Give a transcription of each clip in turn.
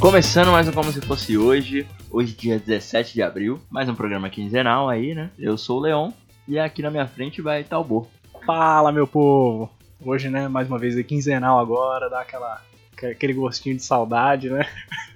Começando mais um Como Se Fosse Hoje, hoje dia 17 de abril, mais um programa quinzenal aí, né? Eu sou o Leon e aqui na minha frente vai estar o Bo. Fala, meu povo! Hoje, né, mais uma vez é quinzenal agora, dá aquela, aquele gostinho de saudade, né?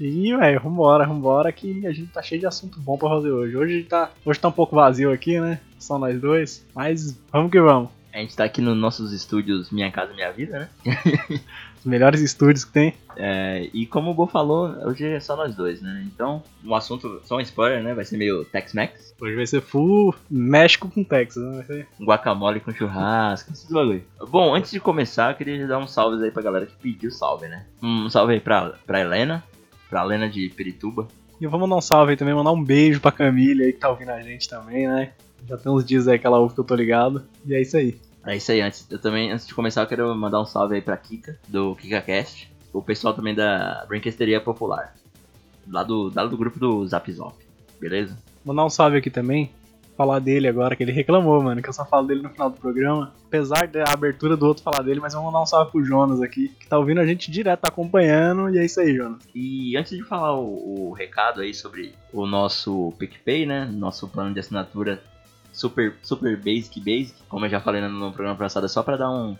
E, velho, vambora, vambora que a gente tá cheio de assunto bom pra fazer hoje. Hoje tá, hoje tá um pouco vazio aqui, né? Só nós dois, mas vamos que vamos. A gente tá aqui nos nossos estúdios Minha Casa Minha Vida, né? Os melhores estúdios que tem. É, e como o Bo falou, hoje é só nós dois, né? Então, o assunto, só um spoiler, né? Vai ser meio Tex-Mex. Hoje vai ser full México com Texas, né? Vai ser- Guacamole com churrasco, esses bagulho. Bom, antes de começar, eu queria dar um salve aí pra galera que pediu salve, né? Um salve aí pra, pra Helena, pra Helena de Pirituba. E eu vou mandar um salve aí também, mandar um beijo pra Camille aí que tá ouvindo a gente também, né? Já tem uns dias aí que ela ouve que eu tô ligado. E é isso aí. É isso aí, antes, eu também, antes de começar, eu quero mandar um salve aí pra Kika, do KikaCast. O pessoal também da Brinquesteria Popular. Lá do, lá do grupo do Zap Zop, beleza? Mandar um salve aqui também. Falar dele agora, que ele reclamou, mano, que eu só falo dele no final do programa. Apesar da abertura do outro falar dele, mas eu vou mandar um salve pro Jonas aqui, que tá ouvindo a gente direto, tá acompanhando, e é isso aí, Jonas. E antes de falar o, o recado aí sobre o nosso PicPay, né? Nosso plano de assinatura super, super basic basic, como eu já falei no, programa passado, é só pra dar um,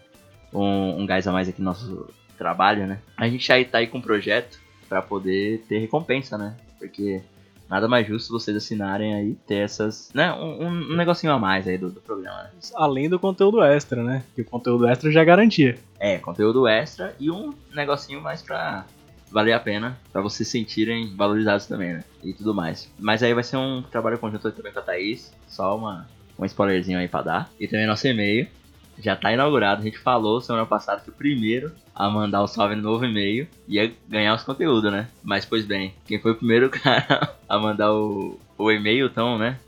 um, um gás a mais aqui no nosso trabalho, né? A gente aí tá aí com um projeto pra poder ter recompensa, né? Porque nada mais justo vocês assinarem aí, ter essas, né? Um, um- negocinho a mais aí do, do programa, né? Além do conteúdo extra, né? Que o conteúdo extra já garantia. É, conteúdo extra e um negocinho mais pra valer a pena, pra vocês se sentirem valorizados também, né? E tudo mais. Mas aí vai ser um trabalho conjunto também com a Thaís, só uma, um spoilerzinho aí pra dar. E também nosso e-mail já tá inaugurado. A gente falou semana passada que o primeiro a mandar o salve no novo e-mail ia ganhar os conteúdos, né? Mas pois bem, quem foi o primeiro cara a mandar o, o e-mail tão, né?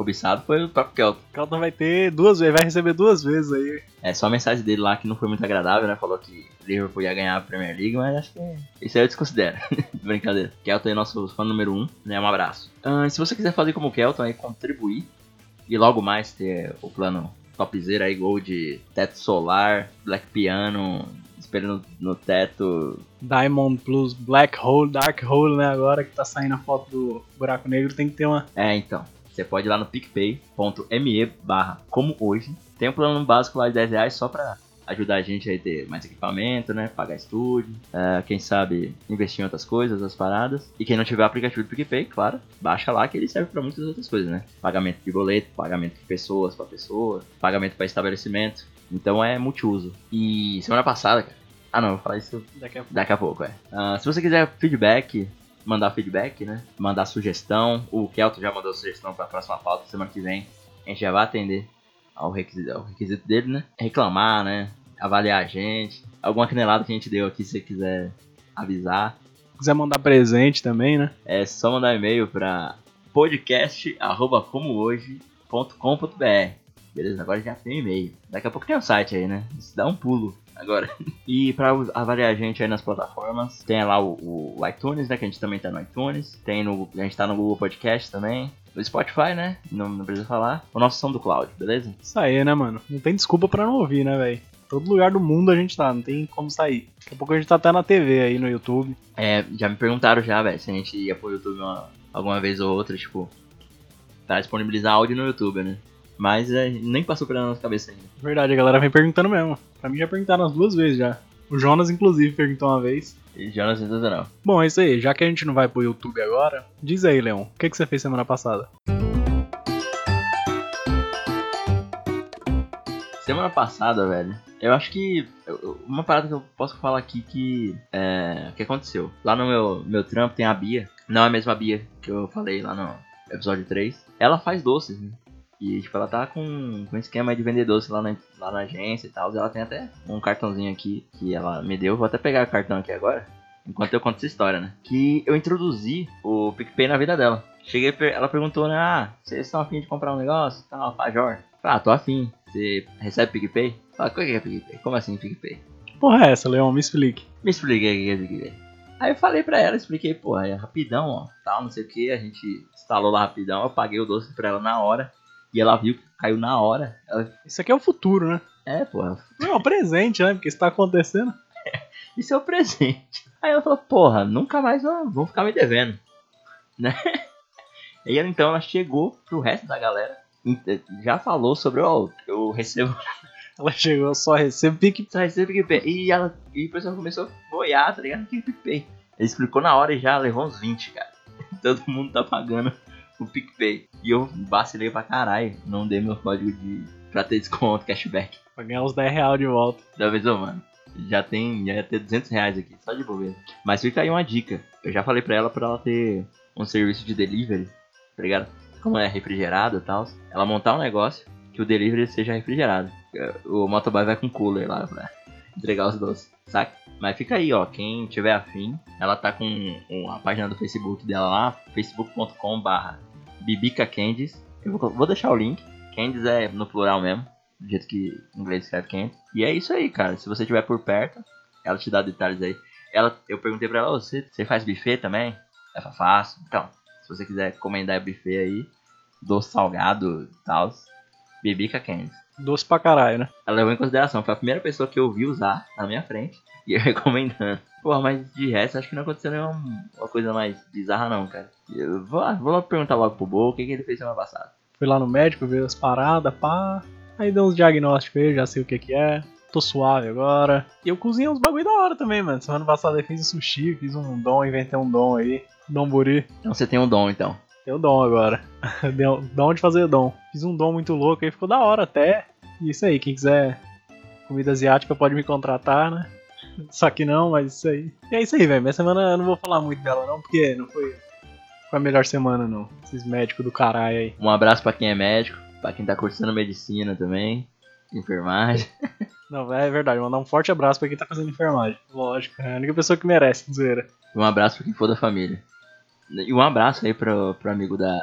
Cobiçado foi o próprio Kelton. O Calton vai ter duas vezes, vai receber duas vezes aí. É, só a mensagem dele lá que não foi muito agradável, né? Falou que Liverpool ia ganhar a Premier League, mas acho que isso aí eu desconsidero. Brincadeira. Kelton é nosso fã número 1, um, né? Um abraço. Ah, se você quiser fazer como o Kelton aí, contribuir e logo mais ter o plano topzera aí, gol de teto solar, black piano, espelho no, no teto. Diamond Plus Black Hole, Dark Hole, né? Agora que tá saindo a foto do buraco negro, tem que ter uma. É, então. Você pode ir lá no picpay.me barra como hoje. Tem um plano básico lá de 10 reais só pra ajudar a gente a ter mais equipamento, né? Pagar estúdio, é, quem sabe investir em outras coisas, as paradas. E quem não tiver aplicativo do PicPay, claro, baixa lá que ele serve pra muitas outras coisas, né? Pagamento de boleto, pagamento de pessoas pra pessoa, pagamento pra estabelecimento. Então é multiuso. E semana passada, cara. Ah não, vou falar isso Daqui a pouco. Daqui a pouco, é. Ah, se você quiser feedback, mandar feedback, né? Mandar sugestão. O Kelton já mandou sugestão pra próxima pauta semana que vem. A gente já vai atender ao requisito, ao requisito dele, né? Reclamar, né? Avaliar a gente. Alguma canelada que a gente deu aqui, se você quiser avisar. Se quiser mandar presente também, né? É só mandar e-mail pra podcast.comohoje.com.br Beleza? Agora já tem e-mail. Daqui a pouco tem um site aí, né? Isso dá um pulo agora. E pra avaliar a gente aí nas plataformas, tem lá o, o iTunes, né? Que a gente também tá no iTunes. Tem no, a gente tá no Google Podcast também. No Spotify, né? Não, não precisa falar. O nosso som do Cloud, beleza? Isso aí, né, mano? Não tem desculpa pra não ouvir, né, velho? Todo lugar do mundo a gente tá, não tem como sair. Daqui a pouco a gente tá até na TV aí, no YouTube. É, já me perguntaram já, velho, se a gente ia pro YouTube uma- alguma vez ou outra, tipo, pra disponibilizar áudio no YouTube, né? Mas é, nem passou pela nossa cabeça ainda. Verdade, a galera vem perguntando mesmo. Pra mim já perguntaram umas duas vezes já. O Jonas, inclusive, perguntou uma vez. E Jonas sensacional. Bom, é isso aí. Já que a gente não vai pro YouTube agora, diz aí, Leon, o que, que você fez semana passada? Semana passada, velho, eu acho que uma parada que eu posso falar aqui que é, que aconteceu. Lá no meu, meu trampo tem a Bia, não é a mesma Bia que eu falei lá no episódio 3. Ela faz doces, né? E tipo, ela tá com, com um esquema de vender doce lá na, lá na agência e tal. Ela tem até um cartãozinho aqui que ela me deu. Vou até pegar o cartão aqui agora. Enquanto eu conto essa história, né? Que eu introduzi o PicPay na vida dela. Cheguei, ela perguntou, né? Ah, vocês estão afim de comprar um negócio? Tal, Pajor. Ah, tô afim. Você recebe PicPay? Fala, o que é PicPay? Como assim PicPay? Que porra é essa, Leon? Me explique. Me expliquei o que é PicPay. Aí eu falei pra ela, expliquei, pô, é rapidão, ó, tal, não sei o que, a gente instalou lá rapidão, eu paguei o doce pra ela na hora, e ela viu que caiu na hora. Ela, Isso aqui é o futuro, né? é, pô, Não, é um presente, né? Porque isso tá acontecendo. isso é o presente. Aí ela falou, porra, nunca mais vão, ficar me devendo. Né? E ela, então ela chegou pro resto da galera. Já falou sobre, ó, oh, eu recebo. Ela chegou, só recebo PicPay. Só recebo PicPay. E, ela, e o pessoal começou a boiar, tá ligado? Que PicPay. Ele explicou na hora e já levou uns 20, cara. Todo mundo tá pagando o PicPay. E eu vacilei pra caralho. Não dei meu código de. pra ter desconto, cashback. Pra ganhar uns 10 reais de volta. Da vez, ô, mano. Já tem. Já ia ter 200 reais aqui, só de bobeira. Mas fica aí uma dica. Eu já falei pra ela pra ela ter um serviço de delivery tá ligado? Como é refrigerado e tal, ela montar um negócio que o delivery seja refrigerado. O motoboy vai com cooler lá pra entregar os doces, saca? Mas fica aí, ó, quem tiver afim, ela tá com a página do Facebook dela lá, facebook.com barra Bibica Candies. Eu vou, vou deixar o link. Candies é no plural mesmo, do jeito que em inglês escreve Candies. E é isso aí, cara. Se você estiver por perto, ela te dá detalhes aí. Ela, eu perguntei pra ela, você, você faz buffet também? Ela fácil. Então, se você quiser encomendar buffet aí, doce salgado e tal, Bibica Candy. Doce pra caralho, né? Ela levou em consideração, foi a primeira pessoa que eu vi usar na minha frente e eu recomendando. Porra, mas de resto acho que não aconteceu nenhuma uma coisa mais bizarra não, cara. Eu vou, vou logo perguntar logo pro Bo o que, que ele fez semana passada. Fui lá no médico, ver as paradas, pá. Aí deu uns diagnósticos aí, já sei o que que é. Tô suave agora. E eu cozinhei uns bagulho da hora também, mano. Semana passada eu fiz um sushi, fiz um dom, inventei um dom aí. Dom Buri. Então você tem um dom, então. Tem o dom agora. dom de fazer dom. Fiz um dom muito louco aí, ficou da hora até. E isso aí, quem quiser comida asiática pode me contratar, né? Só que não, mas isso aí. E é isso aí, velho. Minha semana eu não vou falar muito dela, não, porque não foi, foi a melhor semana, não. Esses médicos do caralho aí. Um abraço para quem é médico, para quem tá cursando medicina também, enfermagem. Não, é verdade. Mandar um forte abraço para quem tá fazendo enfermagem. Lógico, é a única pessoa que merece, zoeira. Um abraço pra quem for da família. E um abraço aí pro, pro amigo da,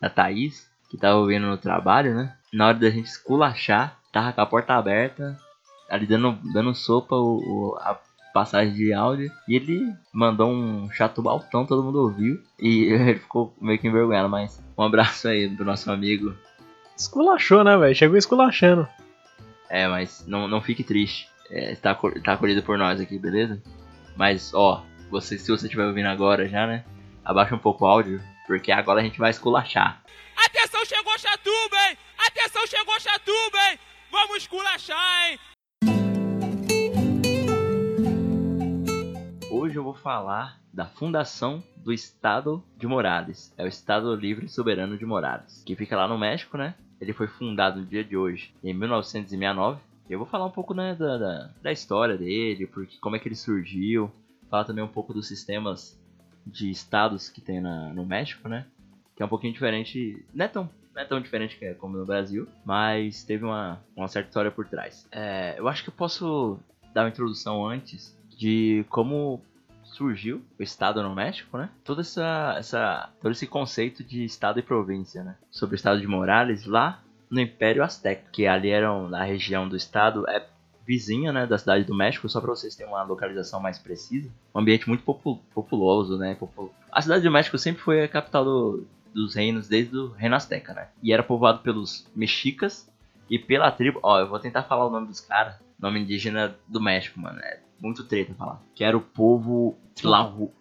da Thaís, que tava ouvindo no trabalho, né? Na hora da gente esculachar, tava com a porta aberta, ali dando, dando sopa o, o a passagem de áudio. E ele mandou um chato baltão, todo mundo ouviu. E ele ficou meio que envergonhado, mas um abraço aí do nosso amigo. Esculachou, né, velho? Chegou esculachando. É, mas não, não fique triste. É, tá, tá acolhido por nós aqui, beleza? Mas, ó, você, se você estiver ouvindo agora já, né? abaixa um pouco o áudio, porque agora a gente vai esculachar. Atenção, chegou Chatuba, hein? Atenção, chegou Chatuba, hein? Vamos esculachar, hein? Hoje eu vou falar da fundação do Estado de Morales. É o Estado Livre Soberano de Morales, que fica lá no México, né? Ele foi fundado no dia de hoje, em 1969. Eu vou falar um pouco né, da, da, da história dele, porque como é que ele surgiu, falar também um pouco dos sistemas de estados que tem na, no México, né? Que é um pouquinho diferente, não é tão, não é tão diferente que é como no Brasil, mas teve uma, uma certa história por trás. É, eu acho que eu posso dar uma introdução antes de como surgiu o estado no México, né? Todo, essa, essa, todo esse conceito de estado e província, né? Sobre o estado de Morales lá no Império Azteca, que ali era na região do estado é vizinha, né, da cidade do México, só para vocês terem uma localização mais precisa. Um ambiente muito populoso, né? A cidade do México sempre foi a capital do, dos reinos desde o Reino Azteca, né? E era povoado pelos mexicas e pela tribo. Ó, eu vou tentar falar o nome dos caras, nome indígena do México, mano. É muito treta falar. Que era o povo Tlahu.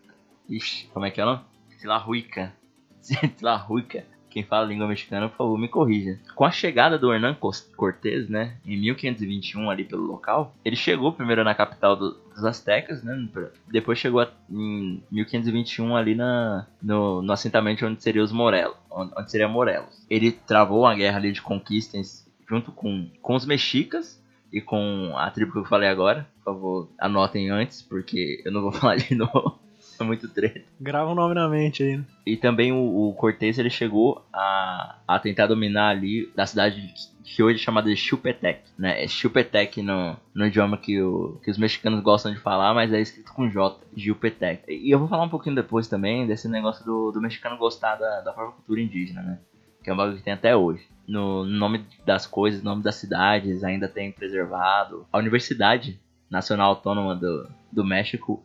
Ixi, como é que é o nome? Tlahuica. Tlahuica quem fala língua mexicana, por favor, me corrija. Com a chegada do Hernán Cortés, né, em 1521 ali pelo local, ele chegou primeiro na capital do, dos Aztecas, né, depois chegou a, em 1521 ali na, no, no assentamento onde seria os Morelos, onde, seria Morelos. Ele travou uma guerra ali de conquistas junto com, com os mexicas e com a tribo que eu falei agora. Por favor, anotem antes, porque eu não vou falar de novo. É muito treta. Grava o nome na mente aí, né? E também o, o Cortez ele chegou a, a tentar dominar ali da cidade que hoje é chamada de Chupetec, né? É Chupetec no, no idioma que, o, que os mexicanos gostam de falar, mas é escrito com J, Chupetec. E eu vou falar um pouquinho depois também desse negócio do, do mexicano gostar da, da própria cultura indígena, né? Que é um bagulho que tem até hoje. No, no nome das coisas, no nome das cidades, ainda tem preservado. A Universidade Nacional Autônoma do, do México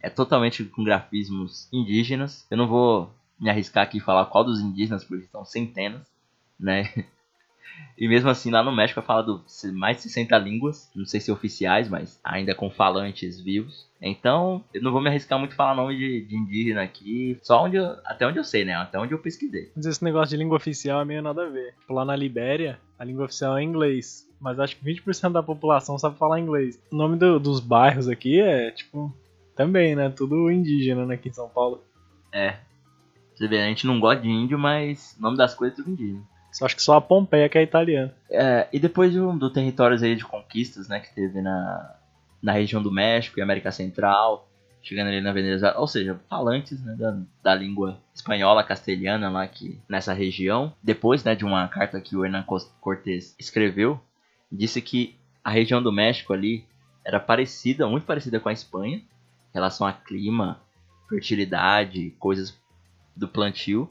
é totalmente com grafismos indígenas. Eu não vou me arriscar aqui falar qual dos indígenas, porque são centenas, né? E mesmo assim, lá no México é falado mais de 60 línguas, não sei se oficiais, mas ainda com falantes vivos. Então, eu não vou me arriscar muito a falar nome de, de indígena aqui, só onde eu, até onde eu sei, né? Até onde eu pesquisei. Mas esse negócio de língua oficial é meio nada a ver. Tipo, Lá na Libéria, a língua oficial é inglês. Mas acho que 20% da população sabe falar inglês. O nome do- dos bairros aqui é, tipo, também, né? Tudo indígena né, aqui em São Paulo. É. Você vê, a gente não gosta de índio, mas o nome das coisas é tudo indígena. Acho que só a Pompeia que é italiana. É, e depois do, do territórios aí de conquistas, né, que teve na, na região do México e América Central, chegando ali na Venezuela, ou seja, falantes né, da, da língua espanhola, castelhana lá que, nessa região. Depois né, de uma carta que o Hernán Cortés escreveu, disse que a região do México ali era parecida, muito parecida com a Espanha, em relação a clima, fertilidade, coisas do plantio.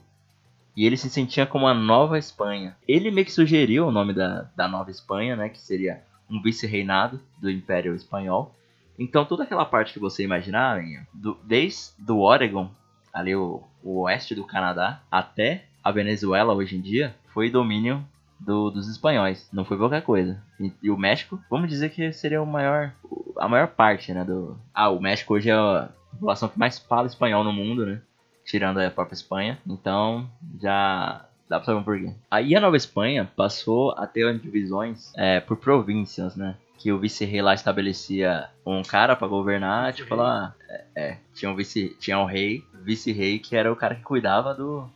E ele se sentia como a Nova Espanha. Ele meio que sugeriu o nome da, da Nova Espanha, né? Que seria um vice-reinado do Império Espanhol. Então toda aquela parte que você imaginar, do, desde do Oregon, ali o, o oeste do Canadá, até a Venezuela hoje em dia, foi domínio do- dos espanhóis. Não foi qualquer coisa. E, e o México, vamos dizer que seria o maior, a maior parte, né? Do, ah, o México hoje é a população que mais fala espanhol no mundo, né? Tirando a própria Espanha. Então, já dá pra saber um porquê. Aí a Nova Espanha passou a ter divisões é, por províncias, né? Que o vice-rei lá estabelecia um cara pra governar, tipo lá. É, é, tinha um vice, tinha um rei, vice-rei, que era o cara que cuidava do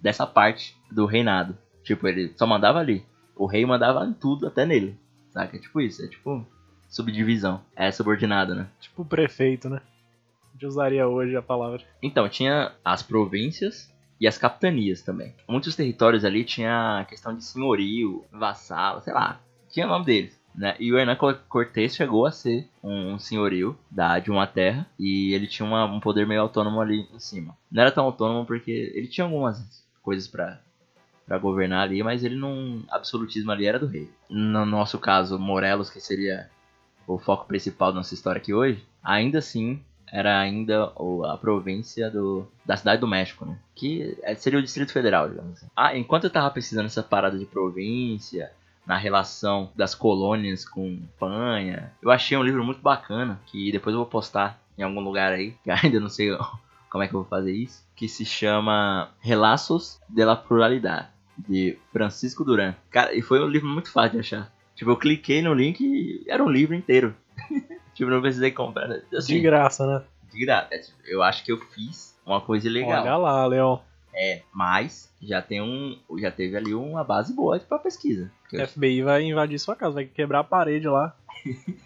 dessa parte do reinado. Tipo, ele só mandava ali. O rei mandava em tudo, até nele. Saca? É tipo isso, é tipo subdivisão. É subordinado, né? Tipo prefeito, né? Gente usaria hoje a palavra. Então, tinha as províncias e as capitanias também. Muitos territórios ali tinha a questão de senhorio, vassalo, sei lá, tinha o nome deles. Né? E o Hernán Cor- Cortés chegou a ser um, senhorio da, de uma terra e ele tinha uma- um poder meio autônomo ali em cima. Não era tão autônomo porque ele tinha algumas coisas pra para governar ali, mas ele não absolutismo ali era do rei. No nosso caso, Morelos, que seria o foco principal da nossa história aqui hoje, ainda assim era ainda a província do, da cidade do México, né? Que é- seria o Distrito Federal, digamos assim. Ah, enquanto eu tava pesquisando essa parada de província, na relação das colônias com Espanha, eu achei um livro muito bacana, que depois eu vou postar em algum lugar aí, que ainda não sei como é que eu vou fazer isso, que se chama Relaços de la Pluralidade, de Francisco Duran. Cara, e foi um livro muito fácil de achar. Tipo, eu cliquei no link e era um livro inteiro. Tipo, não precisei comprar. Assim, De graça, né? de graça. É, tipo, Eu acho que eu fiz uma coisa ilegal. Olha lá, Leon. É, mas já tem um. Já teve ali uma base boa pra pesquisa. Eu- FBI vai invadir sua casa, vai quebrar a parede lá.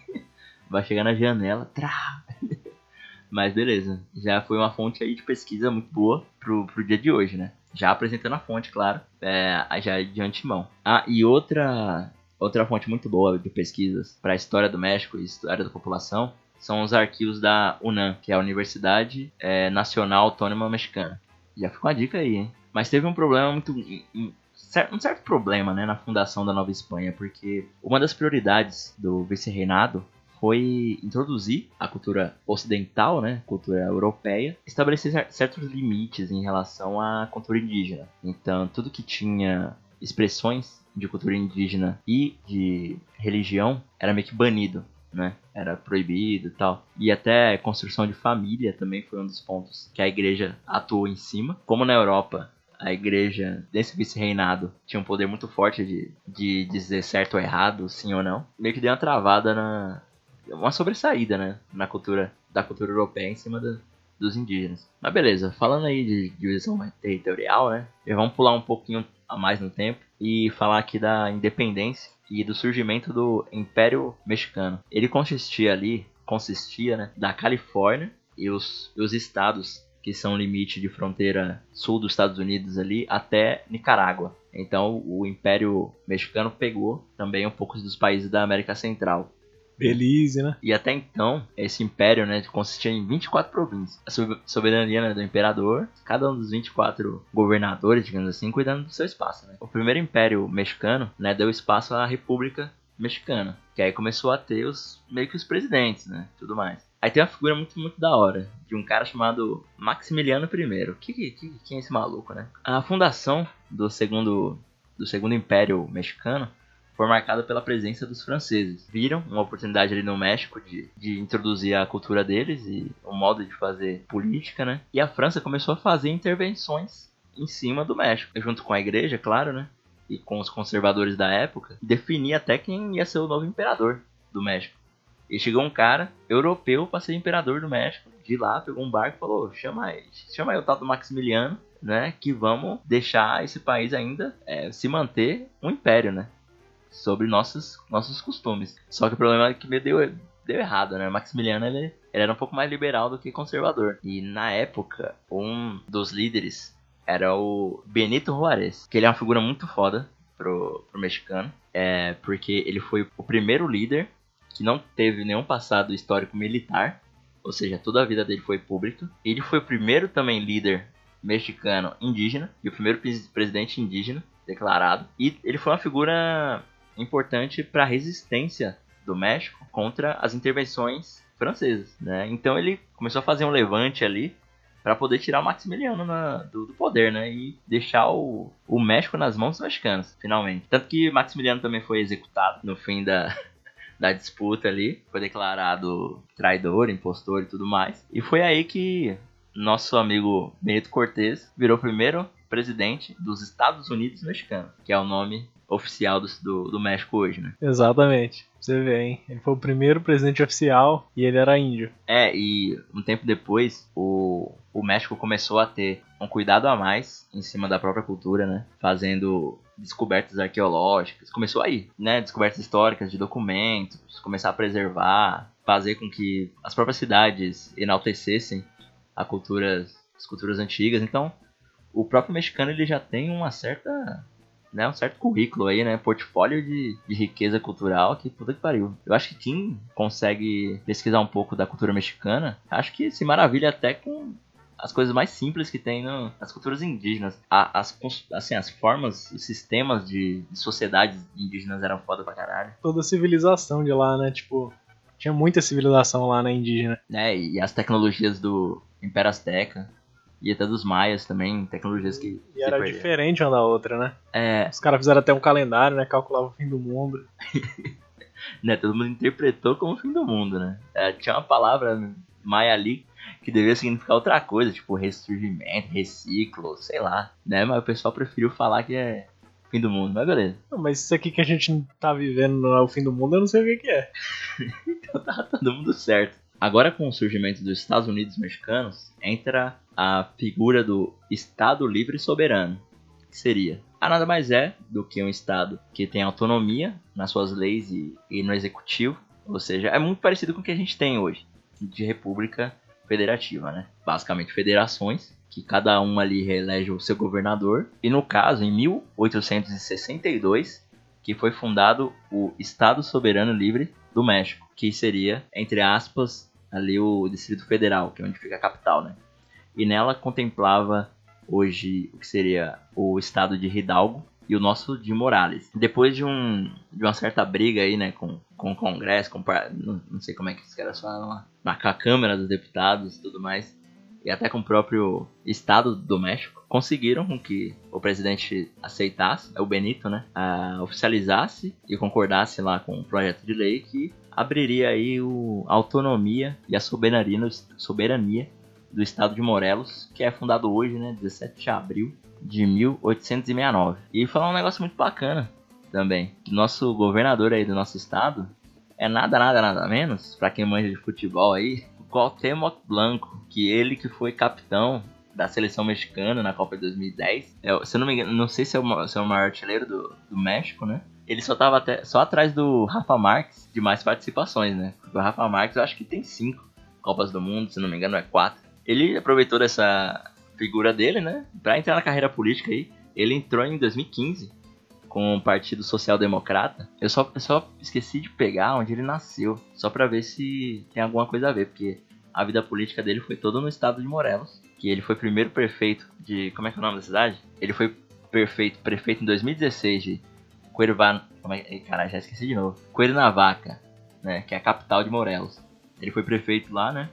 Vai chegar na janela. Trá! Mas beleza. Já foi uma fonte aí de pesquisa muito boa pro, pro dia de hoje, né? Já apresentando a fonte, claro. É, já de antemão. Ah, e outra. Outra fonte muito boa de pesquisas para a história do México e história da população são os arquivos da UNAM, que é a Universidade é, Nacional Autônoma Mexicana. Já ficou uma dica aí, hein? Mas teve um problema muito. um- um cer- certo problema, né, na fundação da Nova Espanha, porque uma das prioridades do vice-reinado foi introduzir a cultura ocidental, né, cultura europeia, estabelecer cer- certos limites em relação à cultura indígena. Então, tudo que tinha expressões de cultura indígena e de religião era meio que banido, né? Era proibido e tal. E até construção de família também foi um dos pontos que a igreja atuou em cima. Como na Europa a igreja desse vice-reinado tinha um poder muito forte de, de dizer certo ou errado, sim ou não. Meio que deu uma travada na. Uma sobressaída, né? Na cultura. Da cultura europeia em cima dos indígenas. Mas beleza, falando aí de divisão territorial, né? Vamos pular um pouquinho a mais no tempo e falar aqui da independência e do surgimento do Império Mexicano. Ele consistia ali, consistia, né, da Califórnia e os, os estados que são limite de fronteira sul dos Estados Unidos ali até Nicarágua. Então o Império Mexicano pegou também um pouco dos países da América Central. Belize, né? E até então, esse império, né, consistia em 24 províncias. A sob- soberania né, do imperador, cada um dos 24 governadores, digamos assim, cuidando do seu espaço. Né? O primeiro império mexicano, né, deu espaço à República Mexicana, que aí começou a ter os meio que os presidentes, né, tudo mais. Aí tem uma figura muito, muito da hora, de um cara chamado Maximiliano I. Que, que- quem é esse maluco, né? A fundação do segundo do Segundo Império Mexicano foi marcada pela presença dos franceses. Viram uma oportunidade ali no México de, de introduzir a cultura deles e o modo de fazer política, né? E a França começou a fazer intervenções em cima do México, junto com a igreja, claro, né? E com os conservadores da época, definir até quem ia ser o novo imperador do México. E chegou um cara europeu para ser imperador do México. De lá, pegou um barco e falou: chama, chama aí o tal do Maximiliano, né? Que vamos deixar esse país ainda é, se manter um império, né? Sobre nossos, nossos costumes. Só que o problema é que me deu, deu errado, né? Maximiliano ele, ele era um pouco mais liberal do que conservador. E na época, um dos líderes era o Benito Juárez, que ele é uma figura muito foda pro, pro mexicano. É, porque ele foi o primeiro líder que não teve nenhum passado histórico militar, ou seja, toda a vida dele foi pública. Ele foi o primeiro também líder mexicano indígena e o primeiro presidente indígena declarado. E ele foi uma figura importante para a resistência do México contra as intervenções francesas, né? Então ele começou a fazer um levante ali para poder tirar o Maximiliano na, do, do, poder, né? E deixar o, o México nas mãos dos mexicanos, finalmente. Tanto que Maximiliano também foi executado no fim da, da disputa ali. Foi declarado traidor, impostor e tudo mais. E foi aí que nosso amigo Benito Cortés virou primeiro presidente dos Estados Unidos mexicanos, que é o nome oficial do, do, do, México hoje, né? Exatamente. Você vê, hein? Ele foi o primeiro presidente oficial e ele era índio. É, e um tempo depois, o, o México começou a ter um cuidado a mais em cima da própria cultura, né? Fazendo descobertas arqueológicas. Começou aí, né? Descobertas históricas de documentos, começar a preservar, fazer com que as próprias cidades enaltecessem a cultura, as culturas antigas. Então, o próprio mexicano ele já tem uma certa né, um certo currículo aí, né? Portfólio de, de riqueza cultural que puta que pariu. Eu acho que quem consegue pesquisar um pouco da cultura mexicana, acho que se maravilha até com as coisas mais simples que tem no, nas culturas indígenas. A, as, assim, as formas, os sistemas de, de sociedades indígenas eram foda pra caralho. Toda a civilização de lá, né? Tipo, tinha muita civilização lá na indígena. É, e as tecnologias do Império Azteca. E até dos maias também, tecnologias que. E era perderam. diferente uma da outra, né? É. Os caras fizeram até um calendário, né? Calculavam o fim do mundo. né? Todo mundo interpretou como o fim do mundo, né? É, tinha uma palavra maia ali que devia significar outra coisa, tipo ressurgimento, reciclo, sei lá, né? Mas o pessoal preferiu falar que é fim do mundo, mas beleza. Não, mas isso aqui que a gente tá vivendo não é o fim do mundo, eu não sei o que, que é. então tá todo mundo certo. Agora com o surgimento dos Estados Unidos mexicanos, entra a figura do Estado Livre Soberano, que seria a nada mais é do que um Estado que tem autonomia nas suas leis e, e no executivo, ou seja, é muito parecido com o que a gente tem hoje, de república federativa, né? Basicamente federações, que cada um ali reelege o seu governador, e no caso, em 1862, que foi fundado o Estado Soberano Livre do México, que seria, entre aspas, ali o Distrito Federal, que é onde fica a capital, né? E nela contemplava hoje o que seria o estado de Hidalgo e o nosso de Morales. Depois de, um, de uma certa briga aí, né, com, com o Congresso, com, não, não sei como é que os caras falam lá, na, com a Câmara dos Deputados e tudo mais, e até com o próprio Estado do México, conseguiram com que o presidente aceitasse, o Benito, né, a, oficializasse e concordasse lá com um projeto de lei que abriria aí o, a autonomia e a soberania, soberania do estado de Morelos, que é fundado hoje, né, 17 de abril de 1869. E falar um negócio muito bacana também, nosso governador aí do nosso estado é nada, nada, nada menos, para quem manja de futebol aí, Cuauhtémoc Blanco, que ele que foi capitão da seleção mexicana na Copa de 2010. É, se eu não me engano, não sei se é o, se é o maior artilheiro do, do México, né? Ele só tava até, só atrás do Rafa Marques de mais participações, né? O Rafa Marques eu acho que tem cinco Copas do Mundo, se não me engano é quatro. Ele aproveitou dessa figura dele, né, para entrar na carreira política aí. Ele entrou em 2015 com o Partido Social Democrata. Eu só, eu só esqueci de pegar onde ele nasceu, só para ver se tem alguma coisa a ver, porque a vida política dele foi toda no estado de Morelos, que ele foi primeiro prefeito de, como é que é o nome da cidade? Ele foi prefeito, prefeito em 2016 de Cuervan, como é, caralho, já esqueci de novo. Cuernavaca, né, que é a capital de Morelos. Ele foi prefeito lá, né?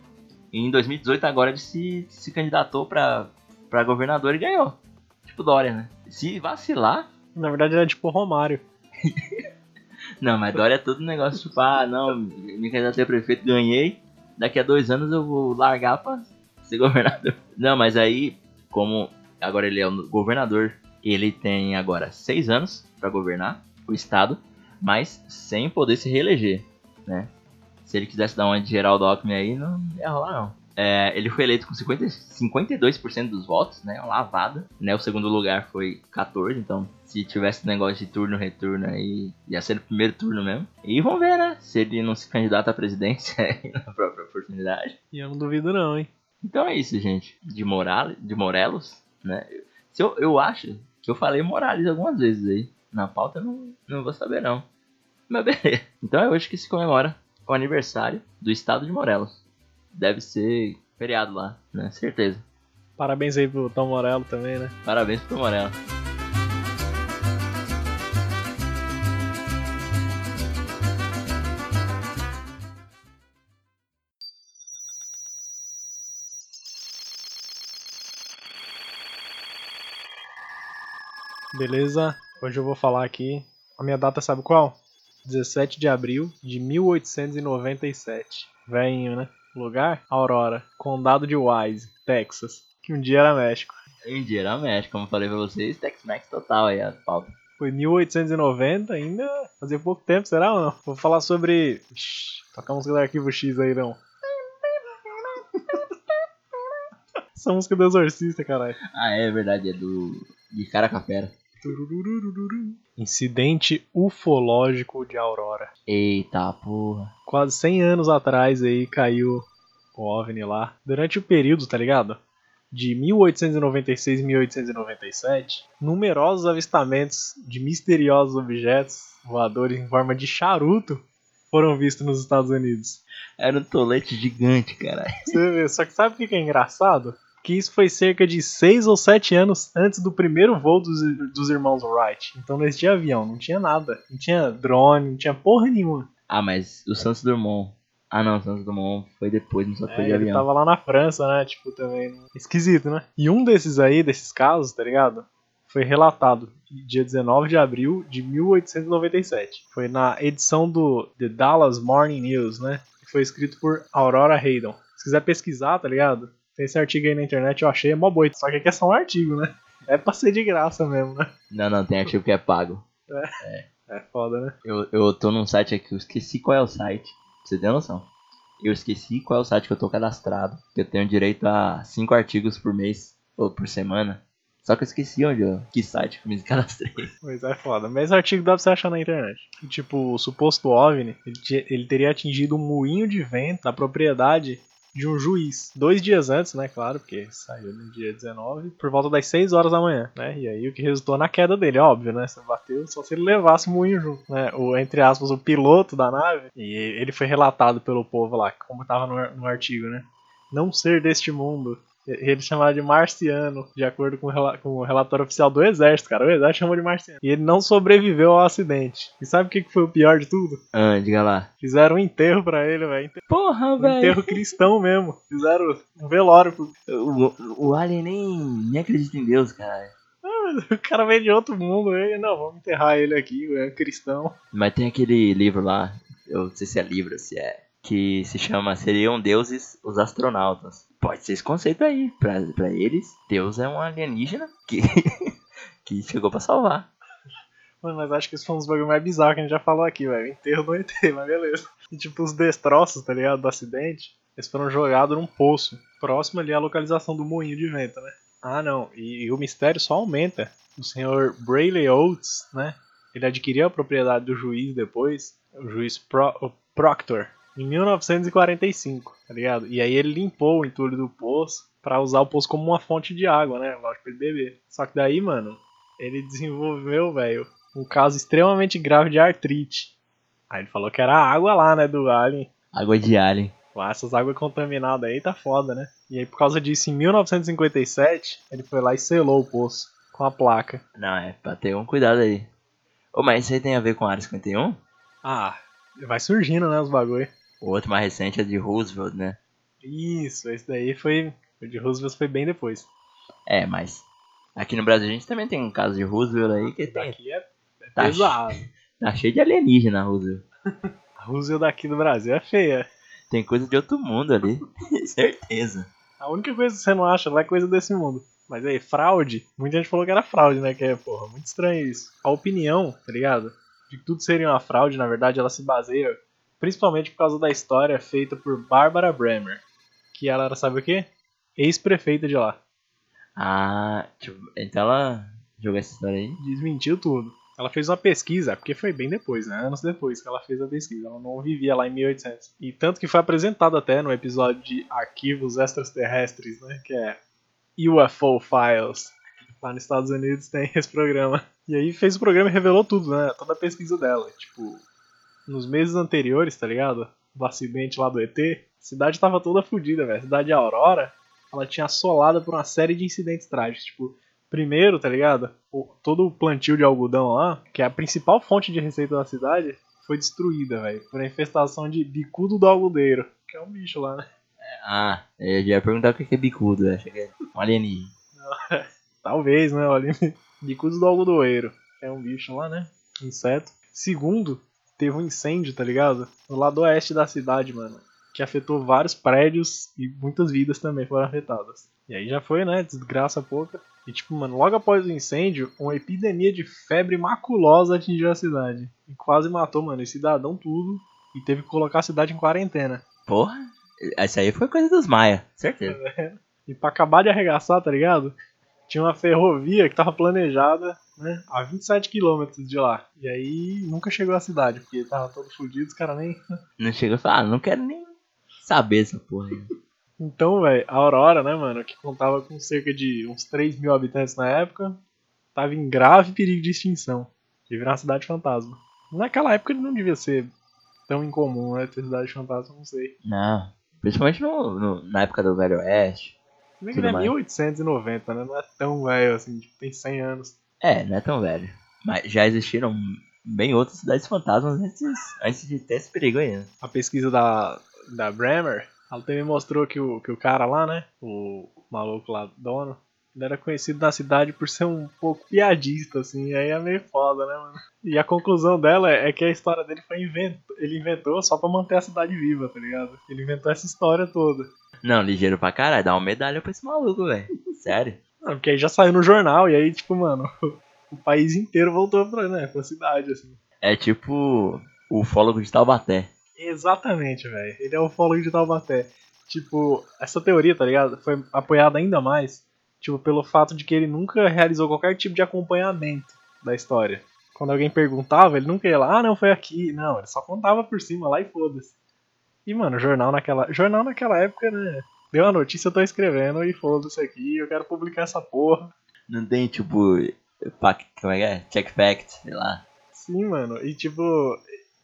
E em 2018 agora ele se, se candidatou pra, pra governador e ganhou. Tipo Dória, né? Se vacilar, Na verdade era tipo o Romário. Não, mas Dória é todo negócio tipo, ah, não, me candidatei a prefeito, ganhei. Daqui a dois anos eu vou largar pra ser governador. Não, mas aí, como agora ele é o governador, ele tem agora seis anos pra governar o estado, mas sem poder se reeleger, né? Se ele quisesse dar uma de Geraldo Alckmin aí, não ia rolar não. É, ele foi eleito com 50, 52% dos votos, né? Uma lavada. Né? O segundo lugar foi 14, então se tivesse negócio de turno-retorno aí, ia ser o primeiro turno mesmo. E vamos ver, né? Se ele não se candidata à presidência aí na própria oportunidade. E eu não duvido não, hein? Então é isso, gente. De, Moral, de Morelos, né? Se eu, eu acho que eu falei Morales algumas vezes aí. Na pauta eu não, não vou saber não. Mas beleza. Então é hoje que se comemora o aniversário do estado de Morelos deve ser feriado lá, né? Certeza. Parabéns aí pro Tom Morello também, né? Parabéns pro Tom Morello. Beleza? Hoje eu vou falar aqui. A minha data sabe qual? 17 de abril de 1897. Veinho, né? Lugar? Aurora. Condado de Wise, Texas. Que um dia era México. Um dia era México, como eu falei pra vocês, Tex-Mex total aí a pauta. Foi 1890, ainda fazia pouco tempo, será ou não? Vou falar sobre. Shhh, tocar a música do arquivo X aí não. Essa música do Exorcista, caralho. Ah, é verdade, é do. de Caracapera. Incidente ufológico de Aurora. Eita porra. Quase 100 anos atrás aí caiu o OVNI lá. Durante o período, tá ligado? De 1896 e 1897, numerosos avistamentos de misteriosos objetos voadores em forma de charuto foram vistos nos Estados Unidos. Era um tolete gigante. Você vê, só que sabe o que é engraçado? Que isso foi cerca de 6 ou 7 anos antes do primeiro voo dos, dos irmãos Wright. Então não existia avião, não tinha nada. Não tinha drone, não tinha porra nenhuma. Ah, mas o Santos Dumont. Ah não, o Santos Dumont foi depois, não só foi é, de ele avião. tava lá na França, né? Tipo, também. Esquisito, né? E um desses aí, desses casos, tá ligado? Foi relatado dia 19 de abril de 1897. Foi na edição do The Dallas Morning News, né? Foi escrito por Aurora Hayden. Se quiser pesquisar, tá ligado? Tem esse artigo aí na internet, eu achei, é mó boi. Só que aqui é só um artigo, né? É pra ser de graça mesmo, né? Não, não, tem artigo que é pago. É. É, é foda, né? Eu, eu tô num site aqui, eu esqueci qual é o site. Pra você ter noção. Eu esqueci qual é o site que eu tô cadastrado. Que eu tenho direito a 5 artigos por mês, ou por semana. Só que eu esqueci onde eu, que site que eu me cadastrei. Pois é, foda. Mas artigo dá pra você achar na internet. Tipo, o suposto OVNI, ele, ele teria atingido um moinho de vento na propriedade de um juiz. Dois dias antes, né, claro, porque saiu no dia 19, por volta das 6 horas da manhã, né? E aí o que resultou na queda dele, óbvio, né? Você bateu só se ele levasse o moinho junto, né? O, entre aspas, o piloto da nave. E ele foi relatado pelo povo lá, como tava no, no artigo, né? Não ser deste mundo, ele chamava de marciano, de acordo com o, com o, relatório oficial do exército, cara. O exército chamou de marciano. E ele não sobreviveu ao acidente. E sabe o que foi o pior de tudo? Ah, diga lá. Fizeram um enterro pra ele, velho. Porra, um velho. enterro cristão mesmo. Fizeram um velório. Pro... O, o Alien nem, nem acredita em Deus, cara. Ah, o cara veio de outro mundo. Ele, não, vamos enterrar ele aqui, é cristão. Mas tem aquele livro lá, eu não sei se é livro, se é que se chama Seriam Deuses os Astronautas. Pode ser esse conceito aí. Pra, pra eles, Deus é um alienígena que, que chegou pra salvar. Mano, mas acho que isso foi um dos bagulho mais bizarros que a gente já falou aqui, velho. Enterro do ET, mas beleza. E tipo, os destroços, tá ligado? Do acidente, eles foram jogados num poço, próximo ali à localização do moinho de vento, né? Ah, não. E, e o mistério só aumenta. O senhor Brayley Oates, né? Ele adquiriu a propriedade do juiz depois, o juiz Pro, o Proctor, em 1945, tá ligado? E aí ele limpou o entulho do poço para usar o poço como uma fonte de água, né? Lógico pra ele beber. Só que daí, mano, ele desenvolveu, velho, um caso extremamente grave de artrite. Aí ele falou que era água lá, né, do Alien. Água de Alien. Lá, essas águas contaminadas aí tá foda, né? E aí, por causa disso, em 1957, ele foi lá e selou o poço com a placa. Não, é pra ter um cuidado aí. Ô, mas isso aí tem a ver com a Área 51? Ah, vai surgindo, né, os bagulho. O outro mais recente é de Roosevelt, né? Isso, esse daí foi. O de Roosevelt foi bem depois. É, mas Aqui no Brasil a gente também tem um caso de Roosevelt aí que tem, Daqui é, é Tá pesado. tá cheio de alienígena, Roosevelt. A Roosevelt daqui do Brasil é feia. Tem coisa de outro mundo ali. Certeza. A única coisa que você não acha lá é coisa desse mundo. Mas aí, fraude, muita gente falou que era fraude, né? Que é, porra, muito estranho isso. A opinião, tá ligado? De que tudo seria uma fraude, na verdade, ela se baseia principalmente por causa da história feita por Barbara Bremer. Que ela era, sabe o quê? Ex-prefeita de lá. Ah, tipo, então ela jogou essa história aí. Desmentiu tudo. Ela fez uma pesquisa, porque foi bem depois, né? Anos depois que ela fez a pesquisa. Ela não vivia lá em 1800. E tanto que foi apresentado até no episódio de Arquivos Extraterrestres, né? Que é UFO Files. Lá nos Estados Unidos tem esse programa. E aí fez o programa e revelou tudo, né? Toda a pesquisa dela. Tipo, nos meses anteriores, tá ligado? Do acidente lá do ET, a cidade tava toda fodida, velho. A cidade de Aurora, ela tinha assolada por uma série de incidentes trágicos. Tipo, primeiro, tá ligado? O- todo o plantio de algodão lá, que é a principal fonte de receita da cidade, foi destruída, velho. Por uma infestação de bicudo do algodeiro. Que é um bicho lá, né? Ah, eu já ia perguntar o que é bicudo, que é um alienígena. Talvez, né? Olha, bicudo do algodoeiro. É um bicho lá, né? Inseto. Segundo, teve um incêndio, tá ligado? No lado oeste da cidade, mano. Que afetou vários prédios e muitas vidas também foram afetadas. E aí já foi, né? Desgraça pouca. E tipo, mano, logo após o incêndio, uma epidemia de febre maculosa atingiu a cidade. E quase matou, mano, esse cidadão tudo. E teve que colocar a cidade em quarentena. Porra, essa aí foi coisa dos Maia, certeza. E pra acabar de arregaçar, tá ligado? Tinha uma ferrovia que tava planejada, né? A 27 quilômetros de lá. E aí nunca chegou à cidade, porque tava todo fudido, os caras nem. Não chegou e falou, ah, não quero nem saber essa porra aí. Então, velho, a Aurora, né, mano, que contava com cerca de uns 3 mil habitantes na época, tava em grave perigo de extinção. De virar uma cidade fantasma. Naquela época não devia ser tão incomum, né? Ter cidade fantasma, não sei. Não, principalmente no, no- na época do Velho Oeste. Se bem que Tudo ele é mais. 1890, né? Não é tão velho assim, tipo, tem 100 anos. É, não é tão velho. Mas já existiram bem outras cidades fantasmas antes, antes de ter esse perigo aí, né? a pesquisa da, da Bremer, ela também mostrou que o, que o cara lá, né? O maluco lá, dono, ele era conhecido na cidade por ser um pouco piadista, assim, e aí é meio foda, né, mano? E a conclusão dela é, é que a história dele foi invento, ele inventou só pra manter a cidade viva, tá ligado? Ele inventou essa história toda. Não, ligeiro pra caralho, dá uma medalha pra esse maluco, velho. Sério. Não, porque aí já saiu no jornal, e aí, tipo, mano, o país inteiro voltou pra, né, pra cidade, assim. É tipo o ufólogo de Taubaté. Exatamente, velho. Ele é o follow de Taubaté. Tipo, essa teoria, tá ligado? Foi apoiada ainda mais, tipo, pelo fato de que ele nunca realizou qualquer tipo de acompanhamento da história. Quando alguém perguntava, ele nunca ia lá, ah, não, foi aqui. Não, ele só contava por cima lá e foda-se. E, mano, jornal naquela, jornal naquela época, né? Deu a notícia, eu tô escrevendo e foda-se aqui, eu quero publicar essa porra. Não tem tipo. fac- Como é que é? Check fact, sei lá. Sim, mano. E tipo,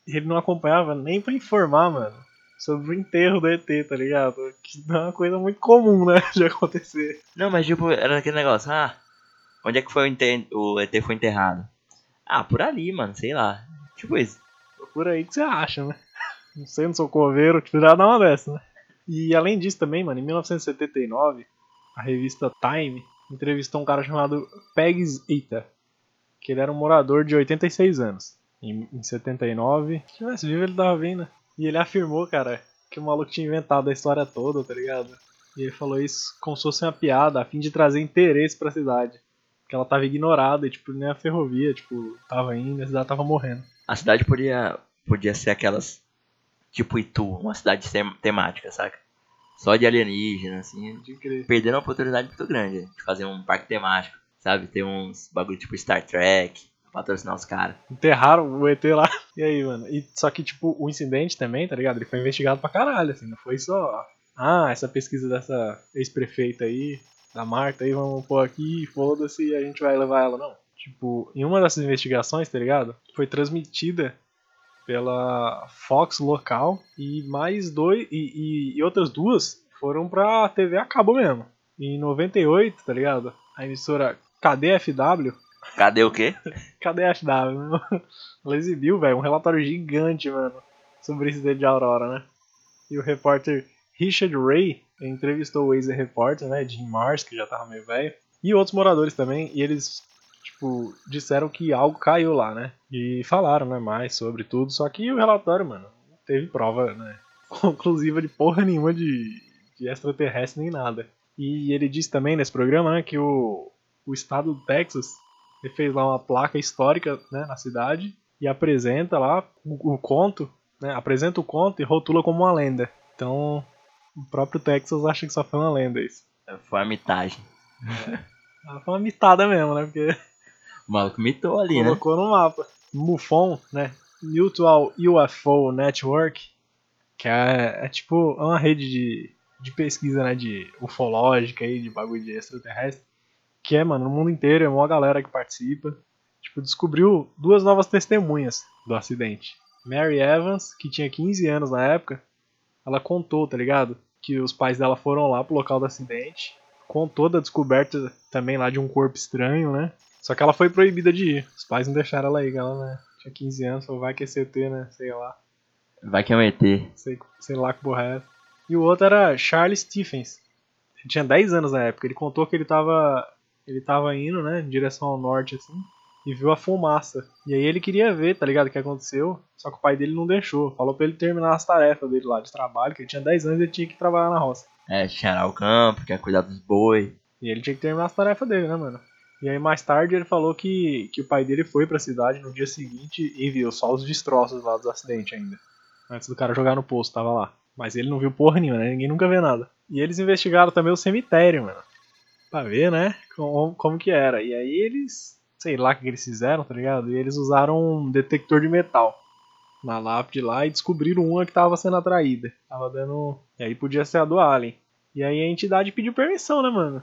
ele não acompanhava nem pra informar, mano, sobre o enterro do ET, tá ligado? Que não é uma coisa muito comum, né, de acontecer. Não, mas tipo, era aquele negócio, ah, onde é que foi o, enter... o ET foi enterrado? Ah, por ali, mano, sei lá. Tipo isso. Por aí que você acha, né? Não sei, não sou coveiro, tipo, já dá uma dessa, né? E além disso também, mano, em 1979, a revista Time entrevistou um cara chamado Pegs Ita, que ele era um morador de 86 anos. Em, em 79, se tivesse vivo ele tava vindo. E ele afirmou, cara, que o maluco tinha inventado a história toda, tá ligado? E ele falou isso como se fosse uma piada, a fim de trazer interesse pra cidade. Que ela tava ignorada e, tipo, nem a ferrovia, tipo, tava indo, a cidade tava morrendo. A cidade podia, podia ser aquelas. Tipo Itu, uma cidade tem- temática, saca? Só de alienígena, assim. Perderam uma oportunidade muito grande de fazer um parque temático, sabe? Ter uns bagulho tipo Star Trek, patrocinar os caras. Enterraram o ET lá. E aí, mano? E, só que, tipo, o incidente também, tá ligado? Ele foi investigado pra caralho, assim. Não foi só. Ah, essa pesquisa dessa ex-prefeita aí, da Marta aí, vamos pôr aqui, foda-se, a gente vai levar ela, não. Tipo, em uma dessas investigações, tá ligado? Foi transmitida pela Fox local e mais dois. E, e, e outras duas foram pra TV a cabo mesmo. Em 98, tá ligado? A emissora KDFW Cadê o quê? Cadê a FW? meu? Ela exibiu, velho, um relatório gigante, mano, sobre esse de Aurora, né? E o repórter Richard Ray entrevistou o ex-repórter, né, Jim Mars, que já tava meio velho, E outros moradores também, e eles, tipo, disseram que algo caiu lá, né? E falaram, né, mais sobre tudo, só que o relatório, mano, não teve prova, né, conclusiva de porra nenhuma de, de extraterrestre nem nada. E ele disse também nesse programa, né, que o, o estado do Texas, ele fez lá uma placa histórica, né, na cidade, e apresenta lá o, o conto, né, apresenta o conto e rotula como uma lenda. Então, o próprio Texas acha que só foi uma lenda isso. Foi a mitagem. Ah, Foi uma mitada mesmo, né? Porque O maluco mitou ali, né? colocou no mapa. MUFON, né? Mutual UFO Network, que é, é tipo é uma rede de, de pesquisa, né? De ufológica aí, de bagulho de extraterrestre. Que é, mano, no mundo inteiro, é uma galera que participa. Tipo, descobriu duas novas testemunhas do acidente. Mary Evans, que tinha 15 anos na época, ela contou, tá ligado? Que os pais dela foram lá pro local do acidente. Contou da descoberta também lá de um corpo estranho, né? Só que ela foi proibida de ir. Os pais não deixaram ela ir, ela né, tinha 15 anos, falou, vai que é CT, né? Sei lá. Vai que é um ET. Sei, sei lá que porra é essa. E o outro era Charles Stephens. Ele tinha 10 anos na época. Ele contou que ele tava. Ele tava indo, né? Em direção ao norte, assim. E viu a fumaça. E aí ele queria ver, tá ligado? O que aconteceu. Só que o pai dele não deixou. Falou pra ele terminar as tarefas dele lá de trabalho, que ele tinha 10 anos e ele tinha que trabalhar na roça. É, cheirar o campo, quer cuidar dos boi. E ele tinha que terminar as tarefas dele, né, mano? E aí mais tarde ele falou que, que o pai dele foi pra cidade no dia seguinte e viu só os destroços lá dos acidentes ainda. Antes do cara jogar no posto, tava lá. Mas ele não viu porra nenhuma, né? Ninguém nunca vê nada. E eles investigaram também o cemitério, mano. Pra ver, né? Como, como que era. E aí eles. Sei lá o que eles fizeram, tá ligado? E eles usaram um detector de metal na lápide lá e descobriram uma que tava sendo atraída. Tava dando. E aí podia ser a do Alien. E aí a entidade pediu permissão, né, mano?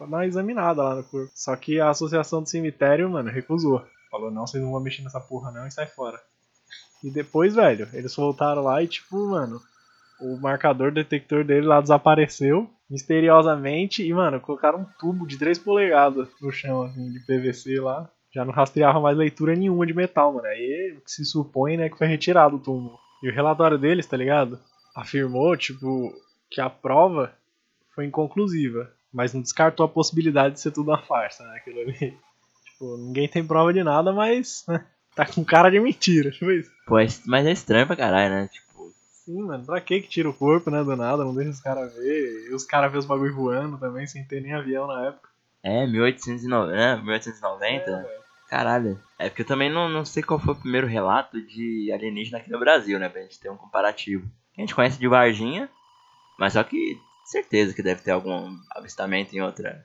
Pra dar uma examinada lá no corpo. Só que a associação do cemitério, mano, recusou. Falou, não, vocês não vão mexer nessa porra não e sai fora. E depois, velho, eles voltaram lá e tipo, mano, o marcador detector dele lá desapareceu misteriosamente e, mano, colocaram um tubo de 3 polegadas no chão, assim, de PVC lá. Já não rastreava mais leitura nenhuma de metal, mano. Aí se supõe, né, que foi retirado o túmulo. E o relatório deles, tá ligado? Afirmou, tipo, que a prova foi inconclusiva, mas não descartou a possibilidade de ser tudo uma farsa, né, aquilo ali. Tipo, ninguém tem prova de nada, mas, né, tá com cara de mentira, tipo isso. Pô, é- mas é estranho pra caralho, né? Tipo, Sim, mano, pra que que tira o corpo, né, do nada, não deixa os caras ver. E os caras vêem os bagulho voando também, sem ter nem avião na época. é 1890, né? 1890? Caralho. É porque eu também não, não sei qual foi o primeiro relato de alienígena aqui no Brasil, né? Pra gente ter um comparativo. A gente conhece de Varginha, mas só que certeza que deve ter algum avistamento em outra,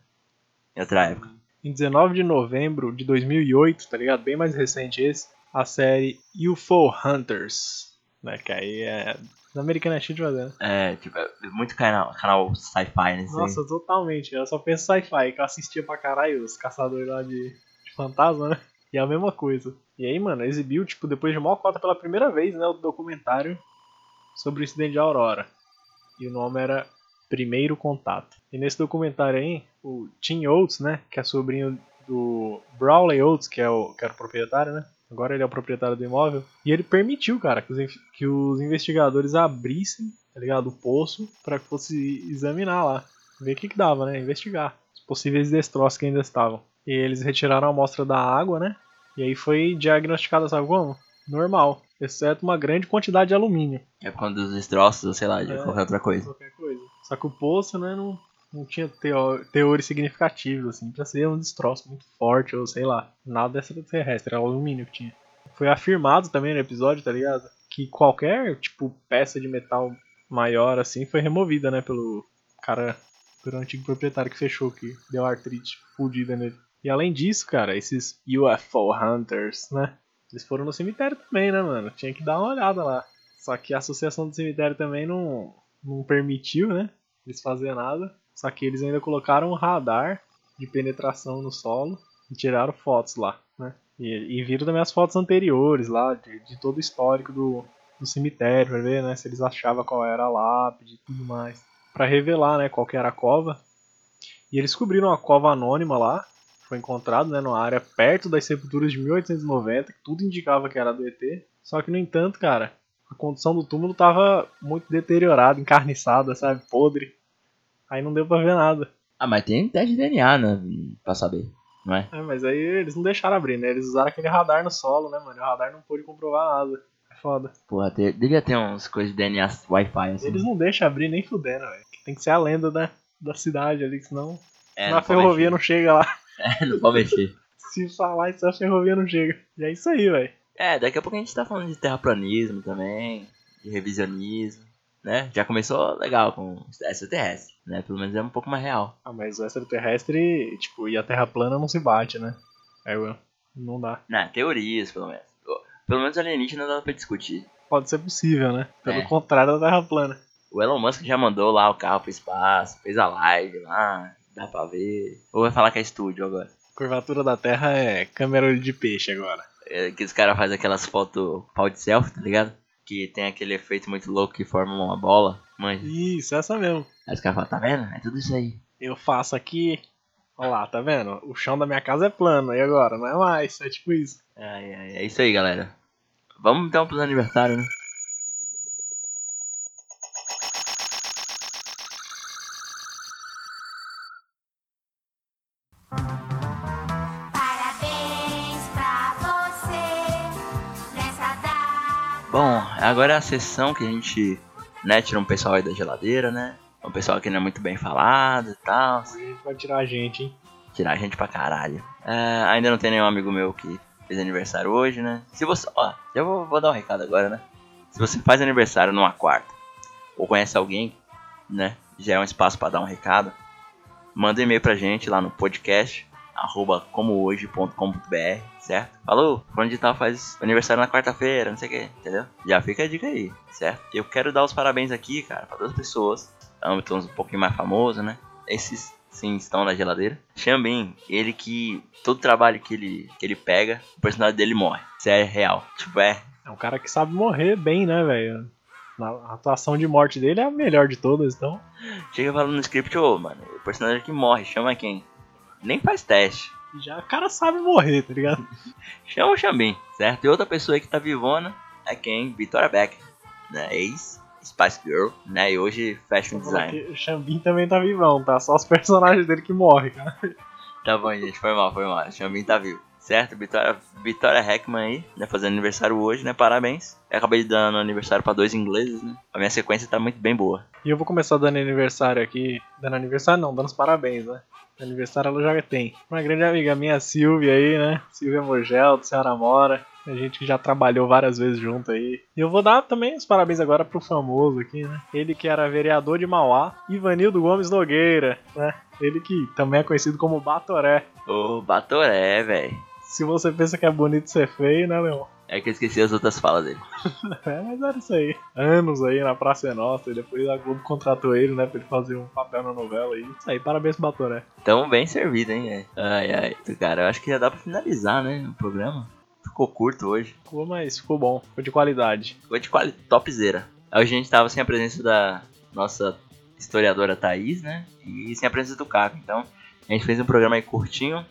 em outra época. Em 19 de novembro de 2008, tá ligado? Bem mais recente esse, a série UFO Hunters, né? Que aí é. Na Americana é cheio de fazer, né? É, tipo, é muito canal, canal sci-fi nesse Nossa, totalmente. Eu só penso sci-fi, que eu assistia pra caralho os caçadores lá de, de fantasma, né? E é a mesma coisa. E aí, mano, exibiu, tipo, depois de mó cota pela primeira vez, né? O documentário sobre o incidente de Aurora. E o nome era Primeiro Contato. E nesse documentário aí, o Tim Oates, né? Que é sobrinho do Brawley Oates, que, é o, que era o proprietário, né? Agora ele é o proprietário do imóvel. E ele permitiu, cara, que os, que os investigadores abrissem, tá ligado? O poço para que fosse examinar lá. Ver o que, que dava, né? Investigar. Os possíveis destroços que ainda estavam. E eles retiraram a amostra da água, né? E aí foi diagnosticada, sabe como? Normal. Exceto uma grande quantidade de alumínio. É por conta dos destroços, sei lá, de É. qualquer outra coisa. Qualquer coisa. Só que o poço, né, não, não tinha teo- teores significativos, assim, pra ser um destroço muito forte, ou sei lá, nada extraterrestre, era alumínio que tinha. Foi afirmado também no episódio, tá ligado? Que qualquer, tipo, peça de metal maior, assim, foi removida, né, pelo cara, pelo antigo proprietário que fechou, que deu artrite fudida nele. E além disso, cara, esses UFO Hunters, né, eles foram no cemitério também, né, mano? Tinha que dar uma olhada lá. Só que a associação do cemitério também não, não permitiu, né? Eles fazerem nada. Só que eles ainda colocaram um radar de penetração no solo e tiraram fotos lá, né? E, e viram também as fotos anteriores lá, de, de todo o histórico do, do cemitério, pra ver, né? Se eles achavam qual era a lápide e tudo mais. Pra revelar, né? Qual que era a cova. E eles descobriram uma cova anônima lá, foi encontrado, né? Numa área perto das sepulturas de 1890, que tudo indicava que era do ET. Só que, no entanto, cara, a condição do túmulo tava muito deteriorada, encarniçada, sabe? Podre. Aí não deu pra ver nada. Ah, mas tem teste de DNA, né? Pra saber, não é? É, mas aí eles não deixaram abrir, né? Eles usaram aquele radar no solo, né, mano? O radar não pôde comprovar nada. É foda. Porra, te- devia ter uns coisas de DNA Wi-Fi assim. Eles não deixam abrir nem fudendo, velho. Tem que ser a lenda da, da cidade ali, senão É, na ferrovia não chega lá. É, não pode mexer. Se falar isso, a ferrovia não chega. E é isso aí, velho. É, daqui a pouco a gente tá falando de terraplanismo também, de revisionismo, né? Já começou legal com extraterrestre, né? Pelo menos é um pouco mais real. Ah, mas o extraterrestre, tipo, e a terra plana não se bate, né? É, não dá. Não, teorias, pelo menos. Pelo menos alienígena dá pra discutir. Pode ser possível, né? Pelo É. contrário da terra plana. O Elon Musk já mandou lá o carro pro espaço, fez a live lá, dá pra ver. Ou vai falar que é estúdio agora. Curvatura da terra é câmera olho de peixe agora. É, que os caras fazem aquelas fotos pau de selfie, tá ligado? Que tem aquele efeito muito louco que forma uma bola. Mas Isso, essa mesmo. aí os caras falam, tá vendo? É tudo isso aí. Eu faço aqui. Olha lá, tá vendo? O chão da minha casa é plano, e agora? Não é mais, é tipo isso. Ai, ai, é isso aí, galera. Vamos então pros aniversários, né? Agora é a sessão que a gente, né, tira um pessoal aí da geladeira, né? Um pessoal que não é muito bem falado e tal. Vai tirar a gente, hein? Tirar a gente pra caralho. É, ainda não tem nenhum amigo meu que fez aniversário hoje, né? Se você. Ó, eu vou, vou dar um recado agora, né? Se você faz aniversário numa quarta, ou conhece alguém, né? Já é um espaço pra dar um recado. Manda um e-mail pra gente lá no podcast arroba comohoje.com.br, certo? Falou, fulano de tal faz aniversário na quarta-feira, não sei o que, entendeu? Já fica a dica aí, certo? Eu quero dar os parabéns aqui, cara, pra duas pessoas, âmbitos um pouquinho mais famosos, né? Esses sim estão na geladeira. Xambin, ele que todo trabalho que ele, que ele pega, o personagem dele morre. Isso é real. Tipo, é. É um cara que sabe morrer bem, né, velho? A atuação de morte dele é a melhor de todas, então. Chega falando no script, ô, mano, o personagem que morre, chama quem? Nem faz teste. Já o cara sabe morrer, tá ligado? Chama o Xambin, certo? E outra pessoa aí que tá vivona é quem? Victoria Beck, né? Ex Spice Girl, né? E hoje fashion design. O Xambin também tá vivão, tá? Só os personagens dele que morrem, cara. Tá bom, gente, foi mal, foi mal. O Xambin tá vivo. Certo? Vitória, Vitória Heckman aí, né? Fazendo aniversário hoje, né? Parabéns. Eu acabei de dar aniversário pra dois ingleses, né? A minha sequência tá muito bem boa. E eu vou começar dando aniversário aqui. Dando aniversário não, dando os parabéns, né? Aniversário ela já tem. Uma grande amiga minha, Silvia aí, né? Silvia Mogel, do Senhora Mora. A gente que já trabalhou várias vezes junto aí. E eu vou dar também os parabéns agora pro famoso aqui, né? Ele que era vereador de Mauá, Ivanildo Gomes Nogueira, né? Ele que também é conhecido como Batoré. Ô, Batoré, velho. Se você pensa que é bonito ser feio, né, Leon? É que eu esqueci as outras falas dele. É, mas era isso aí. Anos aí na Praça é Nossa, e depois a Globo contratou ele, né, pra ele fazer um papel na novela aí. Isso aí, parabéns pro Batoré. Tão bem servido, hein, velho. Ai, ai. Cara, eu acho que já dá pra finalizar, né? O programa. Ficou curto hoje. Ficou, mas ficou bom, ficou de qualidade. Ficou de qualidade topzera. Hoje a gente tava sem a presença da nossa historiadora Thaís, né? E sem a presença do Caco. Então, a gente fez um programa aí curtinho.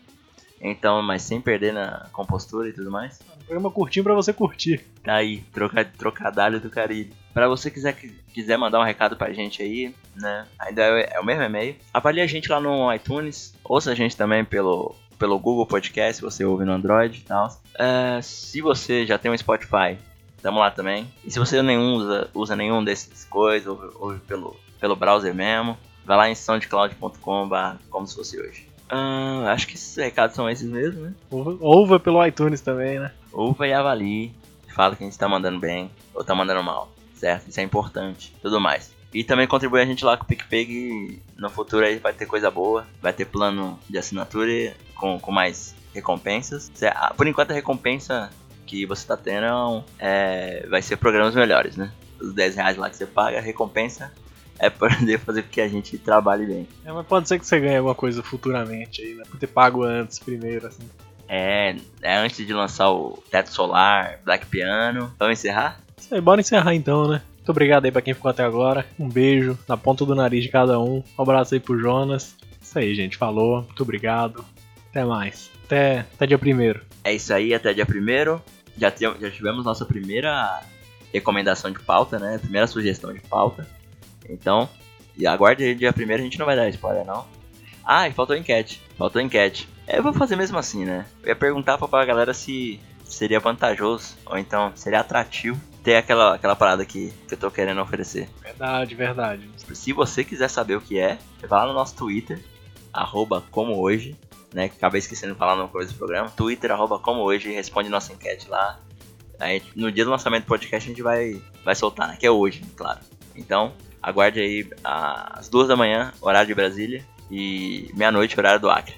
Então, mas sem perder na compostura e tudo mais. Programa curtinho pra você curtir. Tá Aí, troca, trocadalho do Caribe. Pra você quiser, quiser mandar um recado pra gente aí, né? Ainda é, é o mesmo e-mail. Avalie a gente lá no iTunes. Ouça a gente também pelo, pelo Google Podcast, se você ouve no Android e tal. É, se você já tem um Spotify, tamo lá também. E se você nenhum usa, usa nenhum desses coisas, ouve, ouve pelo, pelo browser mesmo, vai lá em soundcloud.com como se fosse hoje. Ah, acho que esses recados são esses mesmo, né? Ouva, ouva pelo iTunes também, né? Ouva e avalie. Fala que a gente tá mandando bem ou tá mandando mal, certo? Isso é importante. Tudo mais. E também contribui a gente lá com o que no futuro aí vai ter coisa boa. Vai ter plano de assinatura com, com mais recompensas. Ah, Por enquanto a recompensa que você tá tendo é é, vai ser programas melhores, né? Os 10 reais lá que você paga, a recompensa é poder fazer com que a gente trabalhe bem. É, mas pode ser que você ganhe alguma coisa futuramente aí, né? Por ter pago antes, primeiro, assim. É, é antes de lançar o Teto Solar, Black Piano. Vamos encerrar? Isso aí, bora encerrar então, né? Muito obrigado aí pra quem ficou até agora. Um beijo na ponta do nariz de cada um. Um abraço aí pro Jonas. Isso aí, gente. Falou. Muito obrigado. Até mais. Até, até dia primeiro. É isso aí, até dia 1 já, já tivemos nossa primeira recomendação de pauta, né? Primeira sugestão de pauta. Então, e aguarde aí, dia 1 a gente não vai dar spoiler, não. Ah, e faltou enquete. Faltou enquete. É, Eu vou fazer mesmo assim, né? Eu ia perguntar pra galera se seria vantajoso, ou então seria atrativo ter aquela, aquela parada que, que eu tô querendo oferecer. Verdade, verdade. Se você quiser saber o que é, vai lá no nosso Twitter, arroba como hoje, né? Acabei esquecendo de falar no coisa do programa. Twitter, arroba como hoje, responde nossa enquete lá. Aí, no dia do lançamento do podcast a gente vai, vai soltar, né? Que é hoje, claro. Então, aguarde aí às duas da manhã, horário de Brasília, e meia-noite, horário do Acre.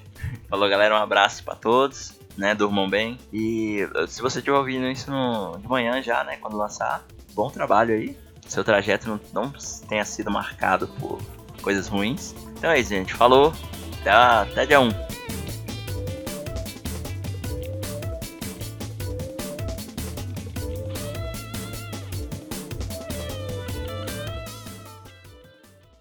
Falou, galera, um abraço pra todos, né? Durmam bem. E eh, se você estiver ouvindo isso no, de manhã já, né? Quando lançar, bom trabalho aí. Seu trajeto não, não tenha sido marcado por coisas ruins. Então é isso, gente. Falou. Até, até dia 1.